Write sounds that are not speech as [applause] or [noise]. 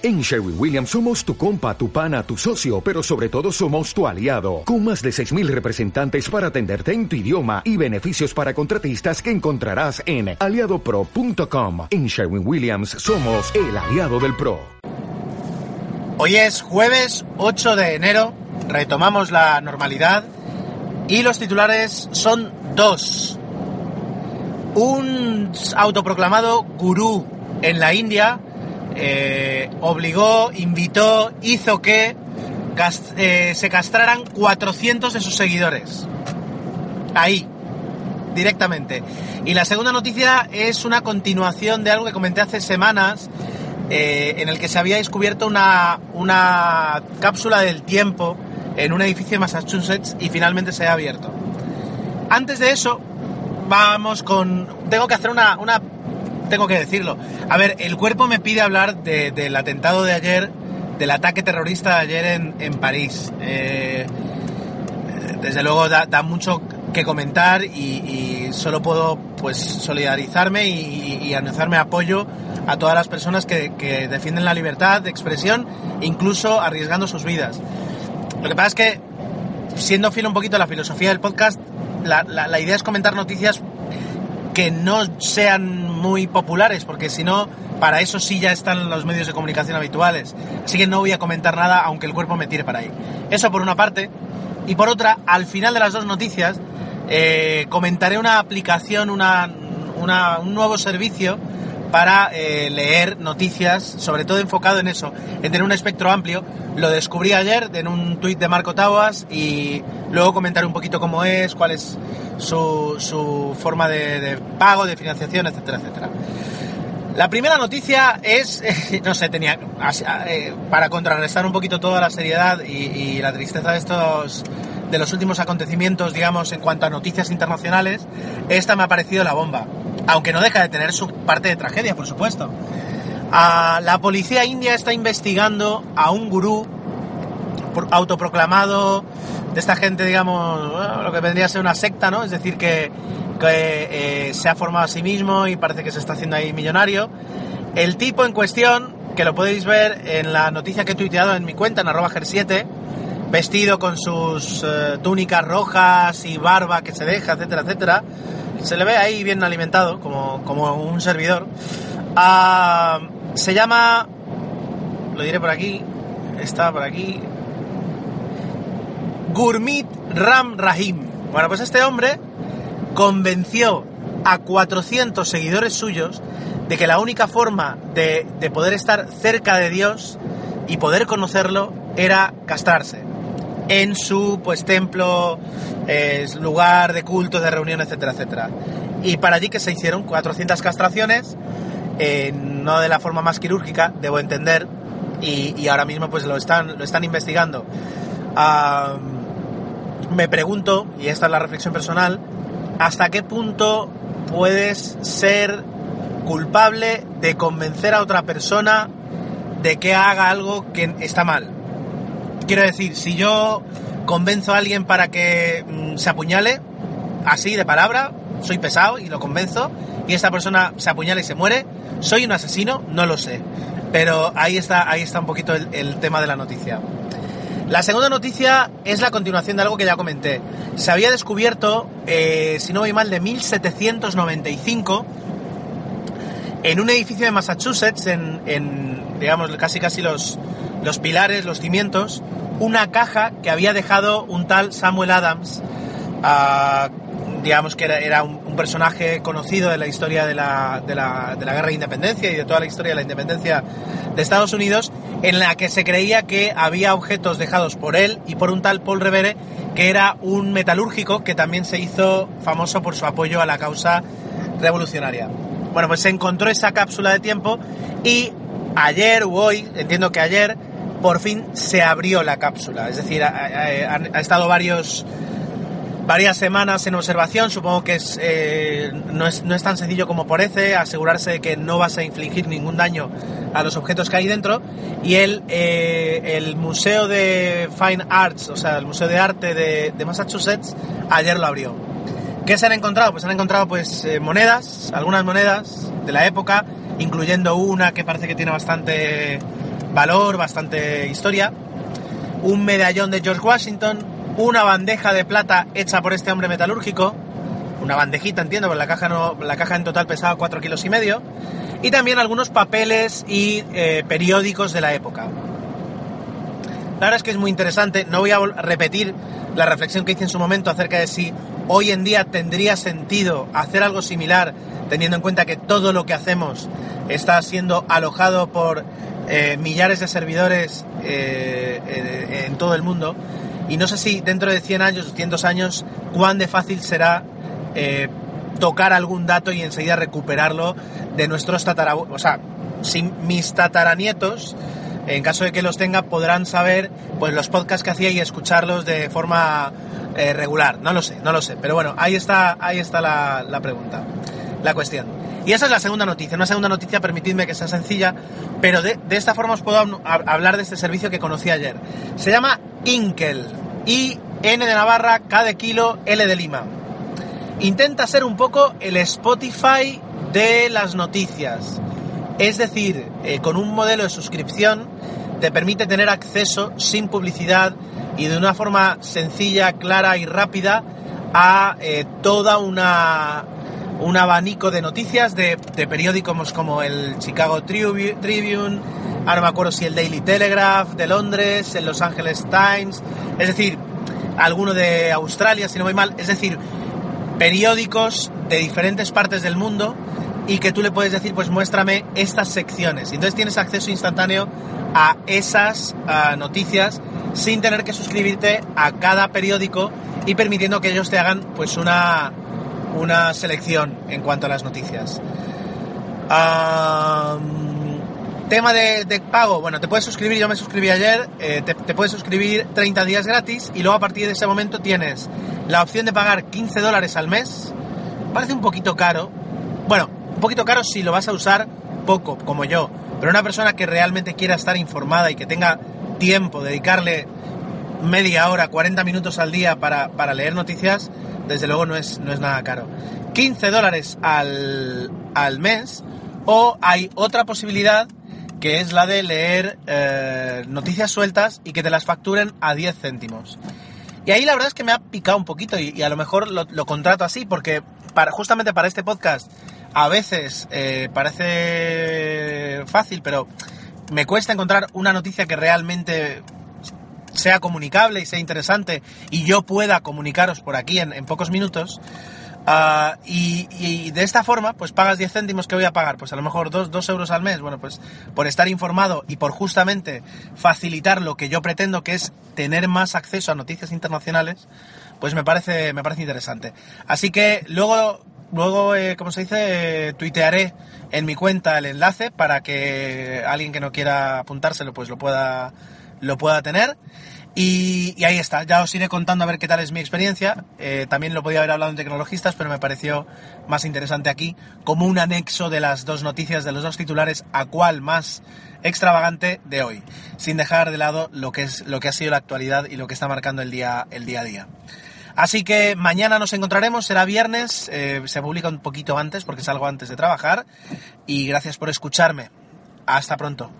En Sherwin Williams somos tu compa, tu pana, tu socio, pero sobre todo somos tu aliado, con más de 6.000 representantes para atenderte en tu idioma y beneficios para contratistas que encontrarás en aliadopro.com. En Sherwin Williams somos el aliado del PRO. Hoy es jueves 8 de enero, retomamos la normalidad y los titulares son dos. Un autoproclamado gurú en la India eh, obligó, invitó, hizo que eh, se castraran 400 de sus seguidores. Ahí, directamente. Y la segunda noticia es una continuación de algo que comenté hace semanas, eh, en el que se había descubierto una, una cápsula del tiempo en un edificio de Massachusetts y finalmente se ha abierto. Antes de eso, vamos con... Tengo que hacer una, una tengo que decirlo. A ver, el cuerpo me pide hablar del atentado de ayer, del ataque terrorista de ayer en, París. Eh, desde luego da, mucho que comentar y, solo puedo pues solidarizarme y, anunciarme apoyo a todas las personas que, defienden la libertad de expresión, incluso arriesgando sus vidas. Lo que pasa es que, siendo fiel un poquito a la filosofía del podcast, la idea es comentar noticias que no sean muy populares, porque si no, para eso sí ya están los medios de comunicación habituales. Así que no voy a comentar nada, aunque el cuerpo me tire para ahí. Eso por una parte. Y por otra, al final de las dos noticias, eh, comentaré una aplicación, una, un nuevo servicio para eh, leer noticias, sobre todo enfocado en eso, en tener un espectro amplio. Lo descubrí ayer en un tuit de Marco Tawas y luego comentaré un poquito cómo es, cuál es su, su forma de, pago, de financiación, etcétera, etcétera. La primera noticia es, [laughs] no sé, tenía, eh, para contrarrestar un poquito toda la seriedad y, y la tristeza de estos de los últimos acontecimientos, digamos, en cuanto a noticias internacionales, esta me ha parecido la bomba aunque no deja de tener su parte de tragedia, por supuesto. Ah, la policía india está investigando a un gurú autoproclamado de esta gente, digamos, lo que vendría a ser una secta, ¿no? Es decir, que, eh, se ha formado a sí mismo y parece que se está haciendo ahí millonario. El tipo en cuestión, que lo podéis ver en la noticia que he tuiteado en mi cuenta, en arroba 7 vestido con sus eh, túnicas rojas y barba que se deja, etcétera, etcétera, se le ve ahí bien alimentado, como, como un servidor. Ah, se llama, lo diré por aquí, está por aquí, Gurmit Ram Rahim. Bueno, pues este hombre convenció a 400 seguidores suyos de que la única forma de, de poder estar cerca de Dios y poder conocerlo era castrarse en su pues templo, lugar de culto, de reunión, etcétera, etcétera. Y para allí que se hicieron 400 castraciones, eh, no de la forma más quirúrgica, debo entender, y, ahora mismo pues lo están, lo están investigando. me pregunto, y esta es la reflexión personal, ¿hasta qué punto puedes ser culpable de convencer a otra persona de que haga algo que está mal? Quiero decir, si yo convenzo a alguien para que mm, se apuñale, así de palabra, soy pesado y lo convenzo, y esta persona se apuñala y se muere, ¿soy un asesino? No lo sé. Pero ahí está, ahí está un poquito el, tema de la noticia. La segunda noticia es la continuación de algo que ya comenté. Se había descubierto, eh, si no voy mal, de 1795 en un edificio de Massachusetts, en, en digamos, casi casi los, los pilares, los cimientos, una caja que había dejado un tal Samuel Adams, ah, digamos que era, un, personaje conocido de la historia de la, de, la, de la, guerra de independencia y de toda la historia de la independencia de Estados Unidos, en la que se creía que había objetos dejados por él y por un tal Paul Revere, que era un metalúrgico que también se hizo famoso por su apoyo a la causa revolucionaria. Bueno, pues se encontró esa cápsula de tiempo y ayer o hoy, entiendo que ayer, por fin se abrió la cápsula. Es decir, ha, estado varios, varias semanas en observación. Supongo que es, eh, no, es, no, es, tan sencillo como parece asegurarse de que no vas a infligir ningún daño a los objetos que hay dentro. Y el, eh, el Museo de Fine Arts, o sea, el Museo de Arte de, Massachusetts, ayer lo abrió. ¿Qué se han encontrado? Pues han encontrado pues eh, monedas, algunas monedas de la época, incluyendo una que parece que tiene bastante valor, bastante historia, un medallón de George Washington, una bandeja de plata hecha por este hombre metalúrgico, una bandejita entiendo, porque la caja, no, la caja en total pesaba 4 kilos y medio, y también algunos papeles y eh, periódicos de la época. La verdad es que es muy interesante, no voy a repetir la reflexión que hice en su momento acerca de si hoy en día tendría sentido hacer algo similar, teniendo en cuenta que todo lo que hacemos está siendo alojado por eh, millares de servidores eh, en todo el mundo. Y no sé si dentro de 100 años, 200 años, cuán de fácil será eh, tocar algún dato y enseguida recuperarlo de nuestros tatarabuelos. O sea, si mis tataranietos, en caso de que los tenga, podrán saber pues los podcasts que hacía y escucharlos de forma eh, regular. No lo sé, no lo sé. Pero bueno, ahí está, ahí está la, la pregunta, la cuestión. Y esa es la segunda noticia. Una segunda noticia, permitidme que sea sencilla, pero de, de esta forma os puedo hablar de este servicio que conocí ayer. Se llama Inkel. I, N de Navarra, K de kilo, L de Lima intenta ser un poco el Spotify de las noticias. Es decir, eh, con un modelo de suscripción te permite tener acceso sin publicidad y de una forma sencilla, clara y rápida a eh, toda una un abanico de noticias de, periódicos como el Chicago Tribune, ahora me acuerdo si el Daily Telegraph de Londres, el Los Angeles Times, es decir, alguno de Australia, si no voy mal, es decir, periódicos de diferentes partes del mundo y que tú le puedes decir, pues muéstrame estas secciones. Entonces tienes acceso instantáneo a esas noticias sin tener que suscribirte a cada periódico y permitiendo que ellos te hagan pues una, una selección en cuanto a las noticias. tema de, pago, bueno, te puedes suscribir, yo me suscribí ayer, eh, te, te, puedes suscribir 30 días gratis y luego a partir de ese momento tienes la opción de pagar 15 dólares al mes parece un poquito caro. Bueno, un poquito caro si lo vas a usar poco, como yo. Pero una persona que realmente quiera estar informada y que tenga tiempo, dedicarle media hora, 40 minutos al día para, leer noticias, desde luego no es, no es nada caro. 15 dólares al, al mes o hay otra posibilidad que es la de leer eh, noticias sueltas y que te las facturen a 10 céntimos. Y ahí la verdad es que me ha picado un poquito y, a lo mejor lo, contrato así porque para, justamente para este podcast a veces eh, parece fácil, pero me cuesta encontrar una noticia que realmente sea comunicable y sea interesante y yo pueda comunicaros por aquí en pocos minutos. Ah, y, de esta forma, pues pagas 10 céntimos que voy a pagar, pues a lo mejor 2, euros al mes, bueno, pues por estar informado y por justamente facilitar lo que yo pretendo, que es tener más acceso a noticias internacionales, pues me parece, me parece interesante. Así que luego, luego eh, como se dice, tuitearé en mi cuenta el enlace para que alguien que no quiera apuntárselo, pues lo pueda, lo pueda tener. Y, ahí está, ya os iré contando a ver qué tal es mi experiencia. Eh, también lo podía haber hablado en Tecnologistas, pero me pareció más interesante aquí, como un anexo de las dos noticias, de los dos titulares, a cuál más extravagante de hoy, sin dejar de lado lo que, es, lo que ha sido la actualidad y lo que está marcando el día, el día a día. Así que mañana nos encontraremos, será viernes, eh, se publica un poquito antes porque salgo antes de trabajar y gracias por escucharme. Hasta pronto.